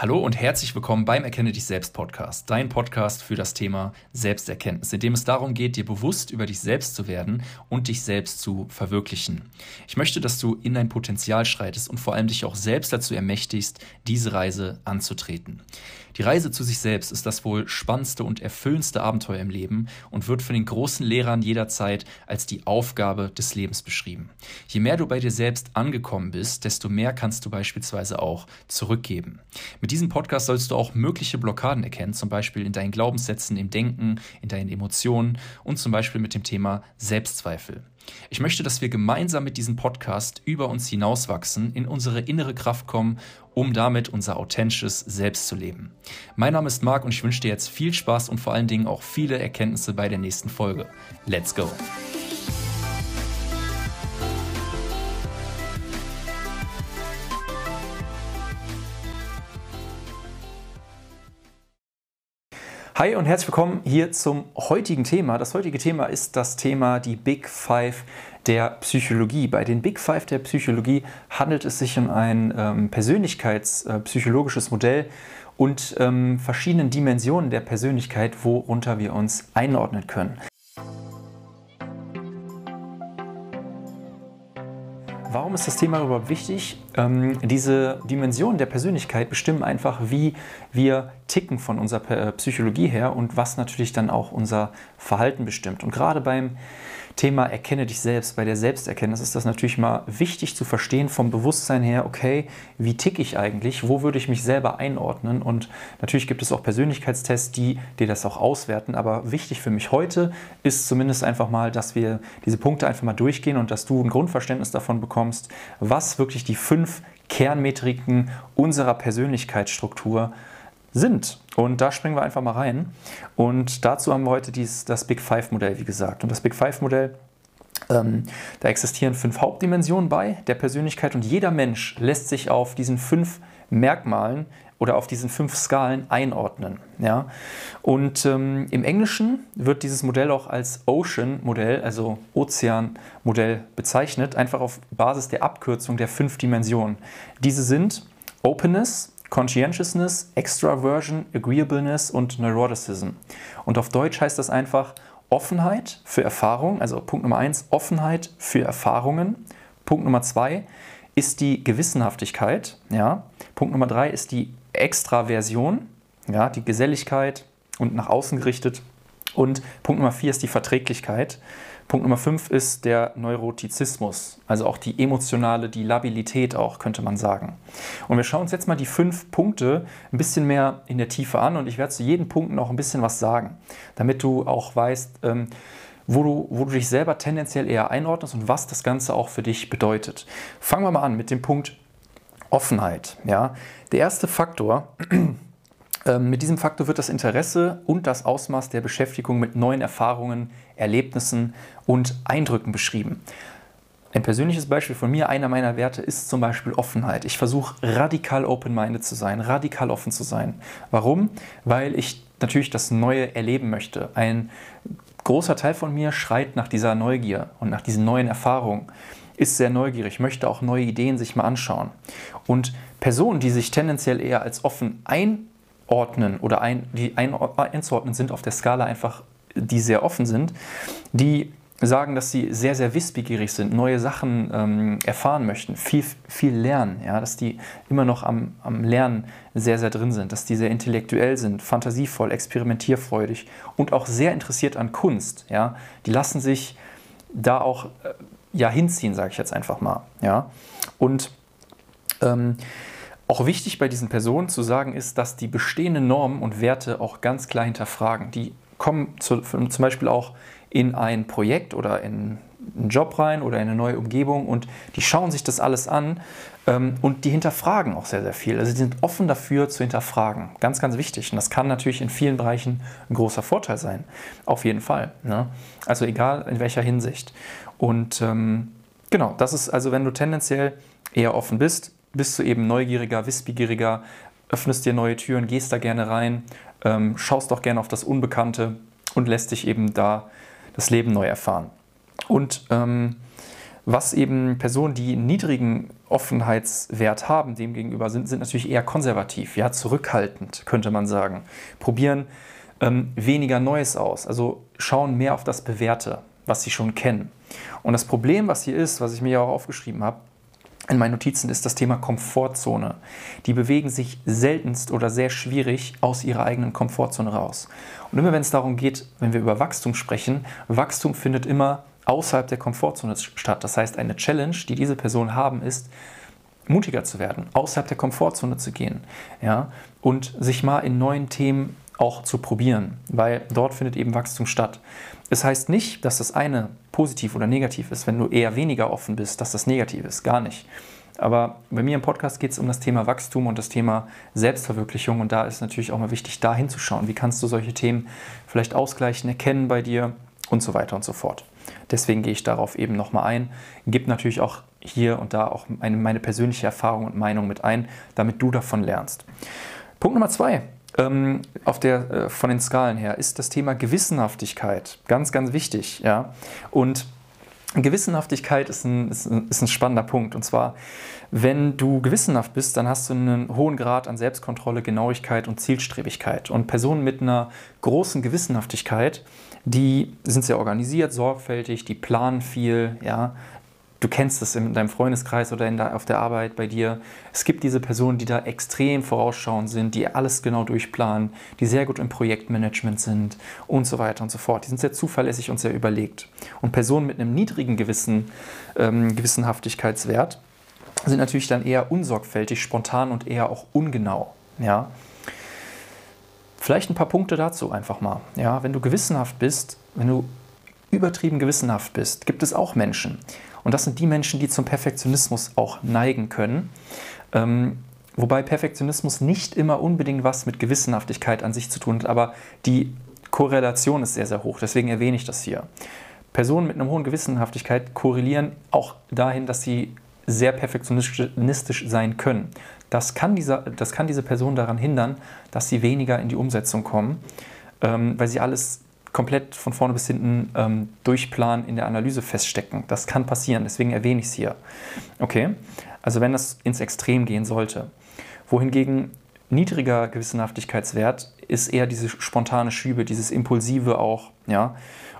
Hallo und herzlich willkommen beim Erkenne dich selbst Podcast, dein Podcast für das Thema Selbsterkenntnis, in dem es darum geht, dir bewusst über dich selbst zu werden und dich selbst zu verwirklichen. Ich möchte, dass du in dein Potenzial schreitest und vor allem dich auch selbst dazu ermächtigst, diese Reise anzutreten. Die Reise zu sich selbst ist das wohl spannendste und erfüllendste Abenteuer im Leben und wird von den großen Lehrern jederzeit als die Aufgabe des Lebens beschrieben. Je mehr du bei dir selbst angekommen bist, desto mehr kannst du beispielsweise auch zurückgeben. Mit diesem Podcast sollst du auch mögliche Blockaden erkennen, zum Beispiel in deinen Glaubenssätzen, im Denken, in deinen Emotionen und zum Beispiel mit dem Thema Selbstzweifel. Ich möchte, dass wir gemeinsam mit diesem Podcast über uns hinauswachsen, in unsere innere Kraft kommen, um damit unser authentisches Selbst zu leben. Mein Name ist Marc und ich wünsche dir jetzt viel Spaß und vor allen Dingen auch viele Erkenntnisse bei der nächsten Folge. Let's go! Hi und herzlich willkommen hier zum heutigen Thema. Das heutige Thema ist das Thema die Big Five der Psychologie. Bei den Big Five der Psychologie handelt es sich um ein ähm, persönlichkeitspsychologisches äh, Modell und ähm, verschiedenen Dimensionen der Persönlichkeit, worunter wir uns einordnen können. Warum ist das Thema überhaupt wichtig? Ähm, diese Dimensionen der Persönlichkeit bestimmen einfach, wie wir ticken von unserer äh, Psychologie her und was natürlich dann auch unser Verhalten bestimmt. Und gerade beim Thema Erkenne dich selbst, bei der Selbsterkenntnis ist das natürlich mal wichtig zu verstehen vom Bewusstsein her, okay, wie ticke ich eigentlich, wo würde ich mich selber einordnen? Und natürlich gibt es auch Persönlichkeitstests, die dir das auch auswerten, aber wichtig für mich heute ist zumindest einfach mal, dass wir diese Punkte einfach mal durchgehen und dass du ein Grundverständnis davon bekommst, was wirklich die fünf Kernmetriken unserer Persönlichkeitsstruktur sind sind. Und da springen wir einfach mal rein. Und dazu haben wir heute dies, das Big Five-Modell, wie gesagt. Und das Big Five-Modell, ähm, da existieren fünf Hauptdimensionen bei der Persönlichkeit und jeder Mensch lässt sich auf diesen fünf Merkmalen oder auf diesen fünf Skalen einordnen. Ja? Und ähm, im Englischen wird dieses Modell auch als Ocean-Modell, also Ozean-Modell bezeichnet, einfach auf Basis der Abkürzung der fünf Dimensionen. Diese sind Openness, Conscientiousness, Extraversion, Agreeableness und Neuroticism. Und auf Deutsch heißt das einfach Offenheit für Erfahrung, also Punkt Nummer eins, Offenheit für Erfahrungen. Punkt Nummer zwei ist die Gewissenhaftigkeit. Ja. Punkt Nummer drei ist die Extraversion, ja, die Geselligkeit und nach außen gerichtet. Und Punkt Nummer vier ist die Verträglichkeit. Punkt Nummer 5 ist der Neurotizismus, also auch die emotionale, die Labilität auch, könnte man sagen. Und wir schauen uns jetzt mal die fünf Punkte ein bisschen mehr in der Tiefe an und ich werde zu jedem Punkt noch ein bisschen was sagen, damit du auch weißt, ähm, wo du, wo du dich selber tendenziell eher einordnest und was das Ganze auch für dich bedeutet. Fangen wir mal an mit dem Punkt Offenheit. Ja? Der erste Faktor, ähm, mit diesem Faktor wird das Interesse und das Ausmaß der Beschäftigung mit neuen Erfahrungen, Erlebnissen und Eindrücken beschrieben. Ein persönliches Beispiel von mir, einer meiner Werte ist zum Beispiel Offenheit. Ich versuche radikal open-minded zu sein, radikal offen zu sein. Warum? Weil ich natürlich das Neue erleben möchte. Ein großer Teil von mir schreit nach dieser Neugier und nach diesen neuen Erfahrungen, ist sehr neugierig, möchte auch neue Ideen sich mal anschauen. Und Personen, die sich tendenziell eher als offen ein einordnen oder ein, die ein, einzuordnen sind auf der Skala einfach, die sehr offen sind, die sagen, dass sie sehr, sehr wissbegierig sind, neue Sachen ähm, erfahren möchten, viel, viel lernen, ja, dass die immer noch am, am Lernen sehr, sehr drin sind, dass die sehr intellektuell sind, fantasievoll, experimentierfreudig und auch sehr interessiert an Kunst. Ja. Die lassen sich da auch äh, ja, hinziehen, sage ich jetzt einfach mal. Ja. Und ähm, auch wichtig bei diesen Personen zu sagen ist, dass die bestehenden Normen und Werte auch ganz klar hinterfragen. Die kommen zu, zum Beispiel auch in ein Projekt oder in einen Job rein oder in eine neue Umgebung und die schauen sich das alles an ähm, und die hinterfragen auch sehr, sehr viel. Also die sind offen dafür zu hinterfragen. Ganz, ganz wichtig. Und das kann natürlich in vielen Bereichen ein großer Vorteil sein. Auf jeden Fall. Ne? Also egal in welcher Hinsicht. Und ähm, genau, das ist also, wenn du tendenziell eher offen bist, bist du eben neugieriger, wissbegieriger, öffnest dir neue Türen, gehst da gerne rein, ähm, schaust auch gerne auf das Unbekannte und lässt dich eben da das Leben neu erfahren. Und ähm, was eben Personen, die niedrigen Offenheitswert haben, demgegenüber sind, sind natürlich eher konservativ, ja, zurückhaltend, könnte man sagen. Probieren ähm, weniger Neues aus, also schauen mehr auf das Bewährte, was sie schon kennen. Und das Problem, was hier ist, was ich mir ja auch aufgeschrieben habe, in meinen Notizen ist das Thema Komfortzone. Die bewegen sich seltenst oder sehr schwierig aus ihrer eigenen Komfortzone raus. Und immer wenn es darum geht, wenn wir über Wachstum sprechen, Wachstum findet immer außerhalb der Komfortzone statt. Das heißt, eine Challenge, die diese Personen haben, ist, mutiger zu werden, außerhalb der Komfortzone zu gehen ja, und sich mal in neuen Themen auch zu probieren, weil dort findet eben Wachstum statt. Es heißt nicht, dass das eine positiv oder negativ ist, wenn du eher weniger offen bist, dass das negativ ist, gar nicht. Aber bei mir im Podcast geht es um das Thema Wachstum und das Thema Selbstverwirklichung und da ist natürlich auch mal wichtig, da hinzuschauen. Wie kannst du solche Themen vielleicht ausgleichen, erkennen bei dir und so weiter und so fort. Deswegen gehe ich darauf eben nochmal ein. Gib natürlich auch hier und da auch meine persönliche Erfahrung und Meinung mit ein, damit du davon lernst. Punkt Nummer zwei ähm, auf der, äh, von den Skalen her ist das Thema Gewissenhaftigkeit. Ganz, ganz wichtig. Ja? Und Gewissenhaftigkeit ist ein, ist, ein, ist ein spannender Punkt. Und zwar, wenn du gewissenhaft bist, dann hast du einen hohen Grad an Selbstkontrolle, Genauigkeit und Zielstrebigkeit. Und Personen mit einer großen Gewissenhaftigkeit, die sind sehr organisiert, sorgfältig, die planen viel, ja, du kennst es in deinem Freundeskreis oder der, auf der Arbeit bei dir. Es gibt diese Personen, die da extrem vorausschauend sind, die alles genau durchplanen, die sehr gut im Projektmanagement sind und so weiter und so fort. Die sind sehr zuverlässig und sehr überlegt. Und Personen mit einem niedrigen Gewissen, ähm, Gewissenhaftigkeitswert sind natürlich dann eher unsorgfältig, spontan und eher auch ungenau. Ja? Vielleicht ein paar Punkte dazu einfach mal. Ja, wenn du gewissenhaft bist, wenn du übertrieben gewissenhaft bist, gibt es auch Menschen. Und das sind die Menschen, die zum Perfektionismus auch neigen können. Ähm, wobei Perfektionismus nicht immer unbedingt was mit Gewissenhaftigkeit an sich zu tun hat, aber die Korrelation ist sehr, sehr hoch. Deswegen erwähne ich das hier. Personen mit einer hohen Gewissenhaftigkeit korrelieren auch dahin, dass sie sehr perfektionistisch sein können. Das kann, dieser, das kann diese Person daran hindern, dass sie weniger in die Umsetzung kommen, ähm, weil sie alles komplett von vorne bis hinten ähm, durchplanen in der Analyse feststecken. Das kann passieren, deswegen erwähne ich es hier. Okay, also wenn das ins Extrem gehen sollte. Wohingegen niedriger Gewissenhaftigkeitswert ist eher diese spontane Schübe, dieses Impulsive auch, ja.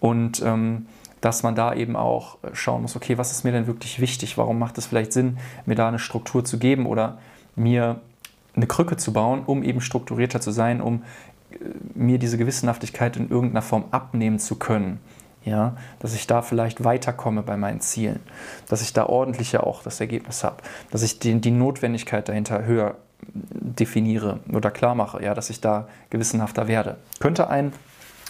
Und ähm, dass man da eben auch schauen muss, okay, was ist mir denn wirklich wichtig? Warum macht es vielleicht Sinn, mir da eine Struktur zu geben oder mir eine Krücke zu bauen, um eben strukturierter zu sein, um mir diese Gewissenhaftigkeit in irgendeiner Form abnehmen zu können. Ja, dass ich da vielleicht weiterkomme bei meinen Zielen, dass ich da ordentlicher auch das Ergebnis habe, dass ich die, die Notwendigkeit dahinter höher definiere oder klar mache, ja, dass ich da gewissenhafter werde. Könnte ein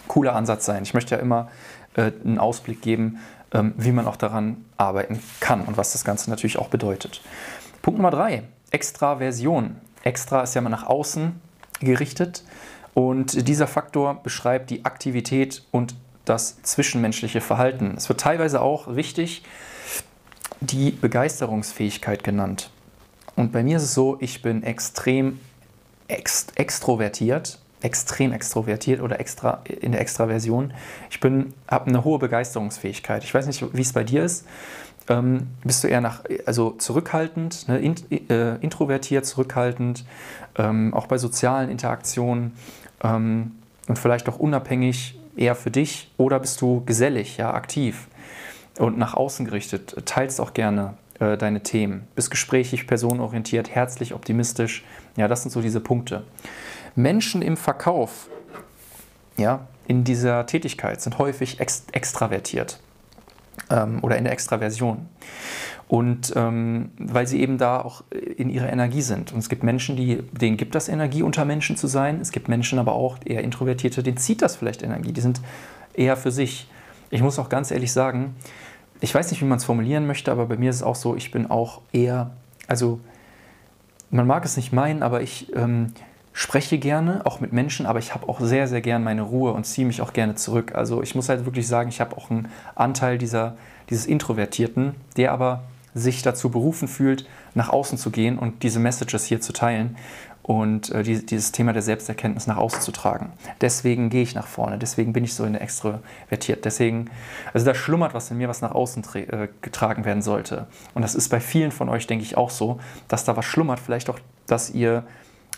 cooler Ansatz sein. Ich möchte ja immer äh, einen Ausblick geben, ähm, wie man auch daran arbeiten kann und was das Ganze natürlich auch bedeutet. Punkt Nummer drei, Extraversion. Extra ist ja mal nach außen gerichtet. Und dieser Faktor beschreibt die Aktivität und das zwischenmenschliche Verhalten. Es wird teilweise auch wichtig die Begeisterungsfähigkeit genannt. Und bei mir ist es so, ich bin extrem ext extrovertiert, extrem extrovertiert oder extra in der Extraversion. Ich habe eine hohe Begeisterungsfähigkeit. Ich weiß nicht, wie es bei dir ist. Ähm, bist du eher nach, also zurückhaltend, ne, in, äh, introvertiert, zurückhaltend, ähm, auch bei sozialen Interaktionen ähm, und vielleicht auch unabhängig eher für dich oder bist du gesellig, ja, aktiv und nach außen gerichtet, teilst auch gerne äh, deine Themen, bist gesprächig, personenorientiert, herzlich, optimistisch. Ja, das sind so diese Punkte. Menschen im Verkauf, ja, in dieser Tätigkeit sind häufig ex extravertiert ähm, oder in der Extraversion. Und ähm, weil sie eben da auch in ihrer Energie sind. Und es gibt Menschen, die, denen gibt das Energie, unter Menschen zu sein. Es gibt Menschen aber auch, eher Introvertierte, denen zieht das vielleicht Energie. Die sind eher für sich. Ich muss auch ganz ehrlich sagen, ich weiß nicht, wie man es formulieren möchte, aber bei mir ist es auch so, ich bin auch eher, also man mag es nicht meinen, aber ich ähm, spreche gerne, auch mit Menschen, aber ich habe auch sehr, sehr gern meine Ruhe und ziehe mich auch gerne zurück. Also ich muss halt wirklich sagen, ich habe auch einen Anteil dieser, dieses Introvertierten, der aber sich dazu berufen fühlt, nach außen zu gehen und diese Messages hier zu teilen. und äh, die, dieses Thema der Selbsterkenntnis nach außen zu tragen. Deswegen gehe ich nach vorne, deswegen bin ich so extrovertiert. Deswegen, also da schlummert was in mir, was nach außen äh, getragen werden sollte. Und das ist bei vielen von euch, denke ich, auch so, dass da was schlummert. Vielleicht auch, dass ihr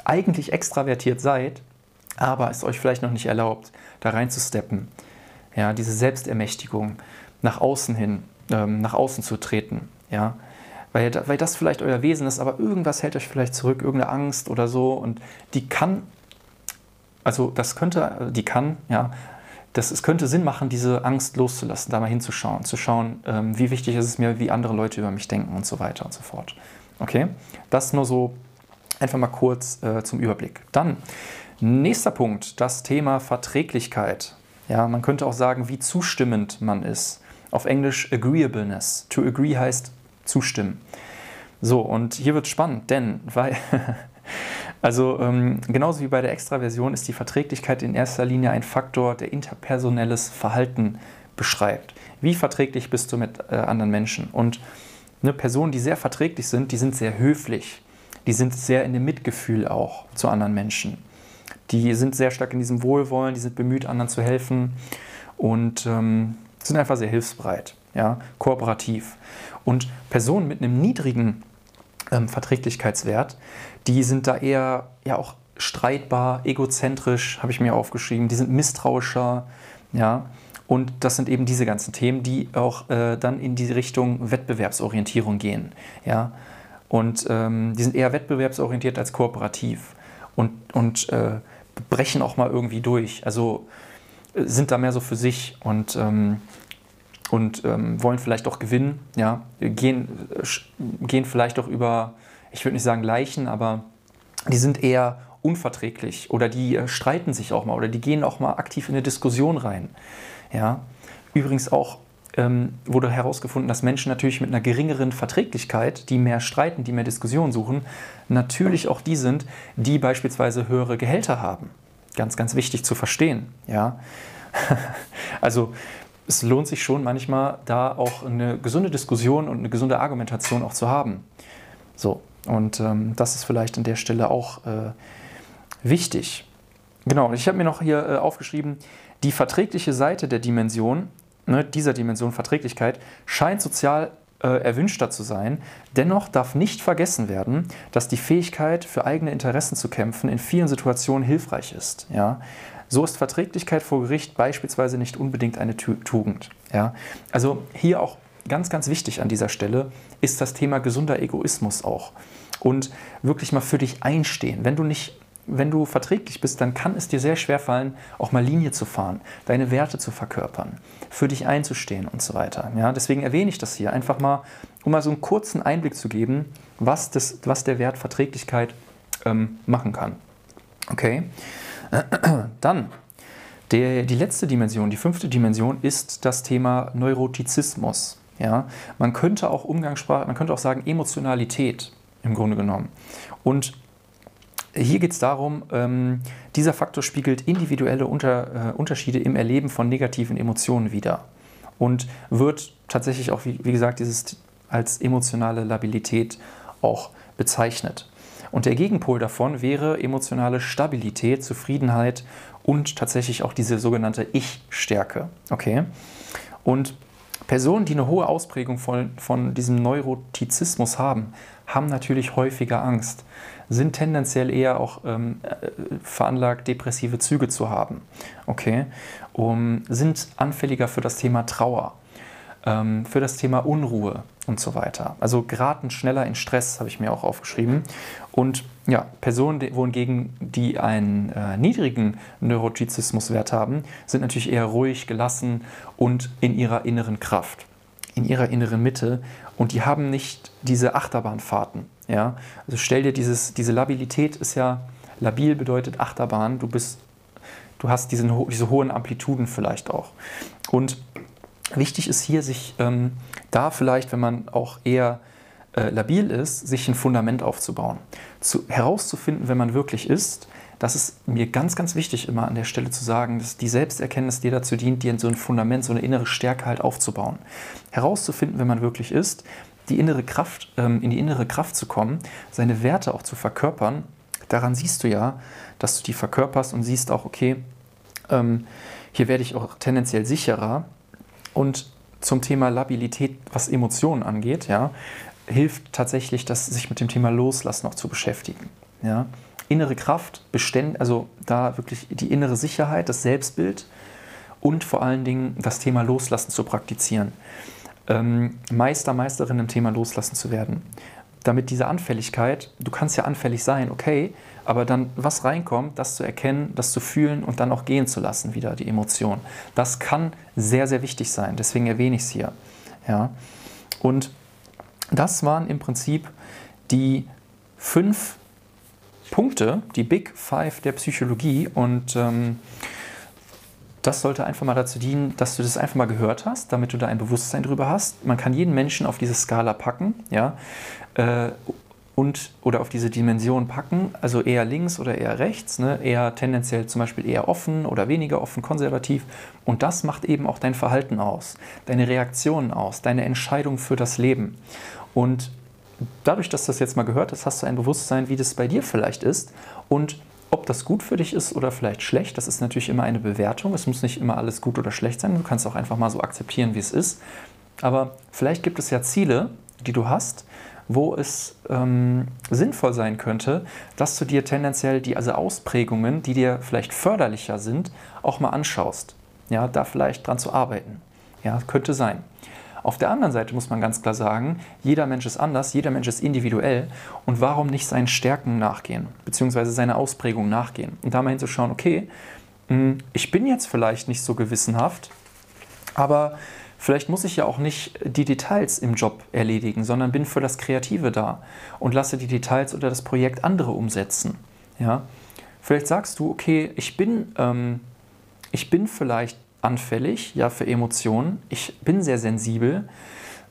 eigentlich extravertiert seid, aber es euch vielleicht noch nicht erlaubt, da reinzusteppen. Ja, diese Selbstermächtigung nach außen hin, ähm, nach außen zu treten. Ja, weil, weil das vielleicht euer Wesen ist, aber irgendwas hält euch vielleicht zurück, irgendeine Angst oder so und die kann, also das könnte, die kann, ja, das, es könnte Sinn machen, diese Angst loszulassen, da mal hinzuschauen, zu schauen, ähm, wie wichtig ist es mir, wie andere Leute über mich denken und so weiter und so fort. Okay, das nur so einfach mal kurz äh, zum Überblick. Dann, nächster Punkt, das Thema Verträglichkeit. Ja, man könnte auch sagen, wie zustimmend man ist. Auf Englisch Agreeableness. To agree heißt zustimmen. So, und hier wird es spannend, denn, weil, also ähm, genauso wie bei der Extraversion ist die Verträglichkeit in erster Linie ein Faktor, der interpersonelles Verhalten beschreibt. Wie verträglich bist du mit äh, anderen Menschen? Und eine Personen, die sehr verträglich sind, die sind sehr höflich. Die sind sehr in dem Mitgefühl auch zu anderen Menschen. Die sind sehr stark in diesem Wohlwollen, die sind bemüht, anderen zu helfen und ähm, sind einfach sehr hilfsbereit, ja, kooperativ. Und Personen mit einem niedrigen ähm, Verträglichkeitswert, die sind da eher ja auch streitbar, egozentrisch, habe ich mir aufgeschrieben, die sind misstrauischer, ja. Und das sind eben diese ganzen Themen, die auch äh, dann in die Richtung Wettbewerbsorientierung gehen, ja. Und ähm, die sind eher wettbewerbsorientiert als kooperativ und, und äh, brechen auch mal irgendwie durch. Also äh, sind da mehr so für sich und ähm, und ähm, wollen vielleicht auch gewinnen, ja, gehen, äh, gehen vielleicht auch über, ich würde nicht sagen Leichen, aber die sind eher unverträglich oder die äh, streiten sich auch mal oder die gehen auch mal aktiv in eine Diskussion rein. Ja. Übrigens auch ähm, wurde herausgefunden, dass Menschen natürlich mit einer geringeren Verträglichkeit, die mehr streiten, die mehr Diskussionen suchen, natürlich auch die sind, die beispielsweise höhere Gehälter haben. Ganz, ganz wichtig zu verstehen. Ja. also es lohnt sich schon manchmal, da auch eine gesunde Diskussion und eine gesunde Argumentation auch zu haben. So, und ähm, das ist vielleicht an der Stelle auch äh, wichtig. Genau, ich habe mir noch hier äh, aufgeschrieben, die verträgliche Seite der Dimension, ne, dieser Dimension Verträglichkeit, scheint sozial äh, erwünschter zu sein. Dennoch darf nicht vergessen werden, dass die Fähigkeit, für eigene Interessen zu kämpfen, in vielen Situationen hilfreich ist. Ja? So ist Verträglichkeit vor Gericht beispielsweise nicht unbedingt eine Tugend. Ja? Also hier auch ganz, ganz wichtig an dieser Stelle ist das Thema gesunder Egoismus auch. Und wirklich mal für dich einstehen. Wenn du nicht wenn du verträglich bist, dann kann es dir sehr schwer fallen, auch mal Linie zu fahren, deine Werte zu verkörpern, für dich einzustehen und so weiter. Ja, deswegen erwähne ich das hier einfach mal, um mal so einen kurzen Einblick zu geben, was, das, was der Wert Verträglichkeit ähm, machen kann. Okay, Dann, der, die letzte Dimension, die fünfte Dimension ist das Thema Neurotizismus. Ja? Man könnte auch Umgangssprache, man könnte auch sagen Emotionalität im Grunde genommen. Und hier geht es darum, ähm, dieser Faktor spiegelt individuelle Unter, äh, Unterschiede im Erleben von negativen Emotionen wider und wird tatsächlich auch, wie, wie gesagt, dieses als emotionale Labilität auch bezeichnet. Und der Gegenpol davon wäre emotionale Stabilität, Zufriedenheit und tatsächlich auch diese sogenannte Ich-Stärke. Okay? Und Personen, die eine hohe Ausprägung von, von diesem Neurotizismus haben, haben natürlich häufiger Angst, sind tendenziell eher auch ähm, äh, veranlagt, depressive Züge zu haben. Okay? Um, sind anfälliger für das Thema Trauer, ähm, für das Thema Unruhe und so weiter. Also geraten schneller in Stress, habe ich mir auch aufgeschrieben. Und ja, Personen, wohingegen die einen äh, niedrigen Neurotizismuswert haben, sind natürlich eher ruhig, gelassen und in ihrer inneren Kraft, in ihrer inneren Mitte. Und die haben nicht diese Achterbahnfahrten. Ja? Also stell dir dieses, diese Labilität ist ja, labil bedeutet Achterbahn, du bist, du hast diesen, diese hohen Amplituden vielleicht auch. Und wichtig ist hier, sich ähm, da vielleicht, wenn man auch eher äh, labil ist, sich ein Fundament aufzubauen. Zu, herauszufinden, wenn man wirklich ist, das ist mir ganz, ganz wichtig, immer an der Stelle zu sagen, dass die Selbsterkenntnis dir dazu dient, dir so ein Fundament, so eine innere Stärke halt aufzubauen. Herauszufinden, wenn man wirklich ist, die innere Kraft, ähm, in die innere Kraft zu kommen, seine Werte auch zu verkörpern, daran siehst du ja, dass du die verkörperst und siehst auch, okay, ähm, hier werde ich auch tendenziell sicherer. Und zum Thema Labilität, was Emotionen angeht, ja, hilft tatsächlich, das, sich mit dem Thema Loslassen noch zu beschäftigen. Ja. Innere Kraft, Beständ, also da wirklich die innere Sicherheit, das Selbstbild und vor allen Dingen das Thema Loslassen zu praktizieren. Ähm, Meister, Meisterin im Thema Loslassen zu werden. Damit diese Anfälligkeit, du kannst ja anfällig sein, okay, aber dann was reinkommt, das zu erkennen, das zu fühlen und dann auch gehen zu lassen, wieder die Emotion. Das kann sehr, sehr wichtig sein. Deswegen erwähne ich es hier. Ja. Und das waren im Prinzip die fünf Punkte, die Big Five der Psychologie. Und ähm, das sollte einfach mal dazu dienen, dass du das einfach mal gehört hast, damit du da ein Bewusstsein drüber hast. Man kann jeden Menschen auf diese Skala packen, ja, äh, und oder auf diese Dimension packen, also eher links oder eher rechts, ne? eher tendenziell zum Beispiel eher offen oder weniger offen, konservativ. Und das macht eben auch dein Verhalten aus, deine Reaktionen aus, deine Entscheidung für das Leben. Und dadurch, dass du das jetzt mal gehört hast, hast du ein Bewusstsein, wie das bei dir vielleicht ist und ob das gut für dich ist oder vielleicht schlecht, das ist natürlich immer eine Bewertung. Es muss nicht immer alles gut oder schlecht sein. Du kannst auch einfach mal so akzeptieren, wie es ist. Aber vielleicht gibt es ja Ziele, die du hast, wo es ähm, sinnvoll sein könnte, dass du dir tendenziell die also Ausprägungen, die dir vielleicht förderlicher sind, auch mal anschaust. Ja, da vielleicht dran zu arbeiten. Ja, könnte sein. Auf der anderen Seite muss man ganz klar sagen, jeder Mensch ist anders, jeder Mensch ist individuell und warum nicht seinen Stärken nachgehen, beziehungsweise seine Ausprägung nachgehen und da mal hinzuschauen, okay, hm, ich bin jetzt vielleicht nicht so gewissenhaft, aber Vielleicht muss ich ja auch nicht die Details im Job erledigen, sondern bin für das Kreative da und lasse die Details oder das Projekt andere umsetzen. Ja? Vielleicht sagst du, okay, ich bin, ähm, ich bin vielleicht anfällig ja, für Emotionen, ich bin sehr sensibel,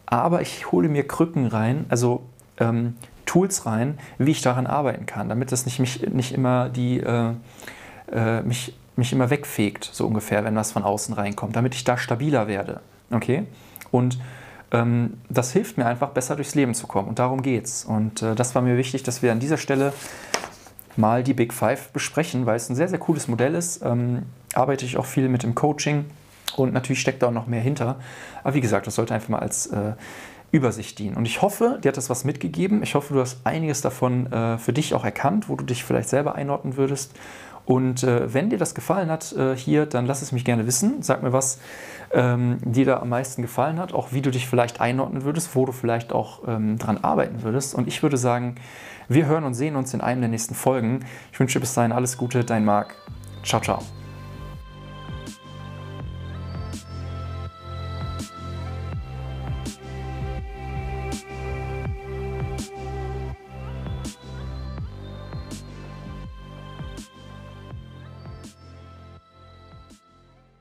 aber ich hole mir Krücken rein, also ähm, Tools rein, wie ich daran arbeiten kann, damit das nicht, mich, nicht immer die, äh, äh, mich, mich immer wegfegt, so ungefähr, wenn was von außen reinkommt, damit ich da stabiler werde. Okay? Und ähm, das hilft mir einfach, besser durchs Leben zu kommen. Und darum geht's. Und äh, das war mir wichtig, dass wir an dieser Stelle mal die Big Five besprechen, weil es ein sehr, sehr cooles Modell ist. Ähm, arbeite ich auch viel mit dem Coaching und natürlich steckt da auch noch mehr hinter. Aber wie gesagt, das sollte einfach mal als äh, Übersicht dienen. Und ich hoffe, dir hat das was mitgegeben. Ich hoffe, du hast einiges davon äh, für dich auch erkannt, wo du dich vielleicht selber einordnen würdest. Und äh, wenn dir das gefallen hat äh, hier, dann lass es mich gerne wissen. Sag mir, was ähm, dir da am meisten gefallen hat, auch wie du dich vielleicht einordnen würdest, wo du vielleicht auch ähm, dran arbeiten würdest. Und ich würde sagen, wir hören und sehen uns in einem der nächsten Folgen. Ich wünsche bis dahin alles Gute, dein Marc. Ciao, ciao.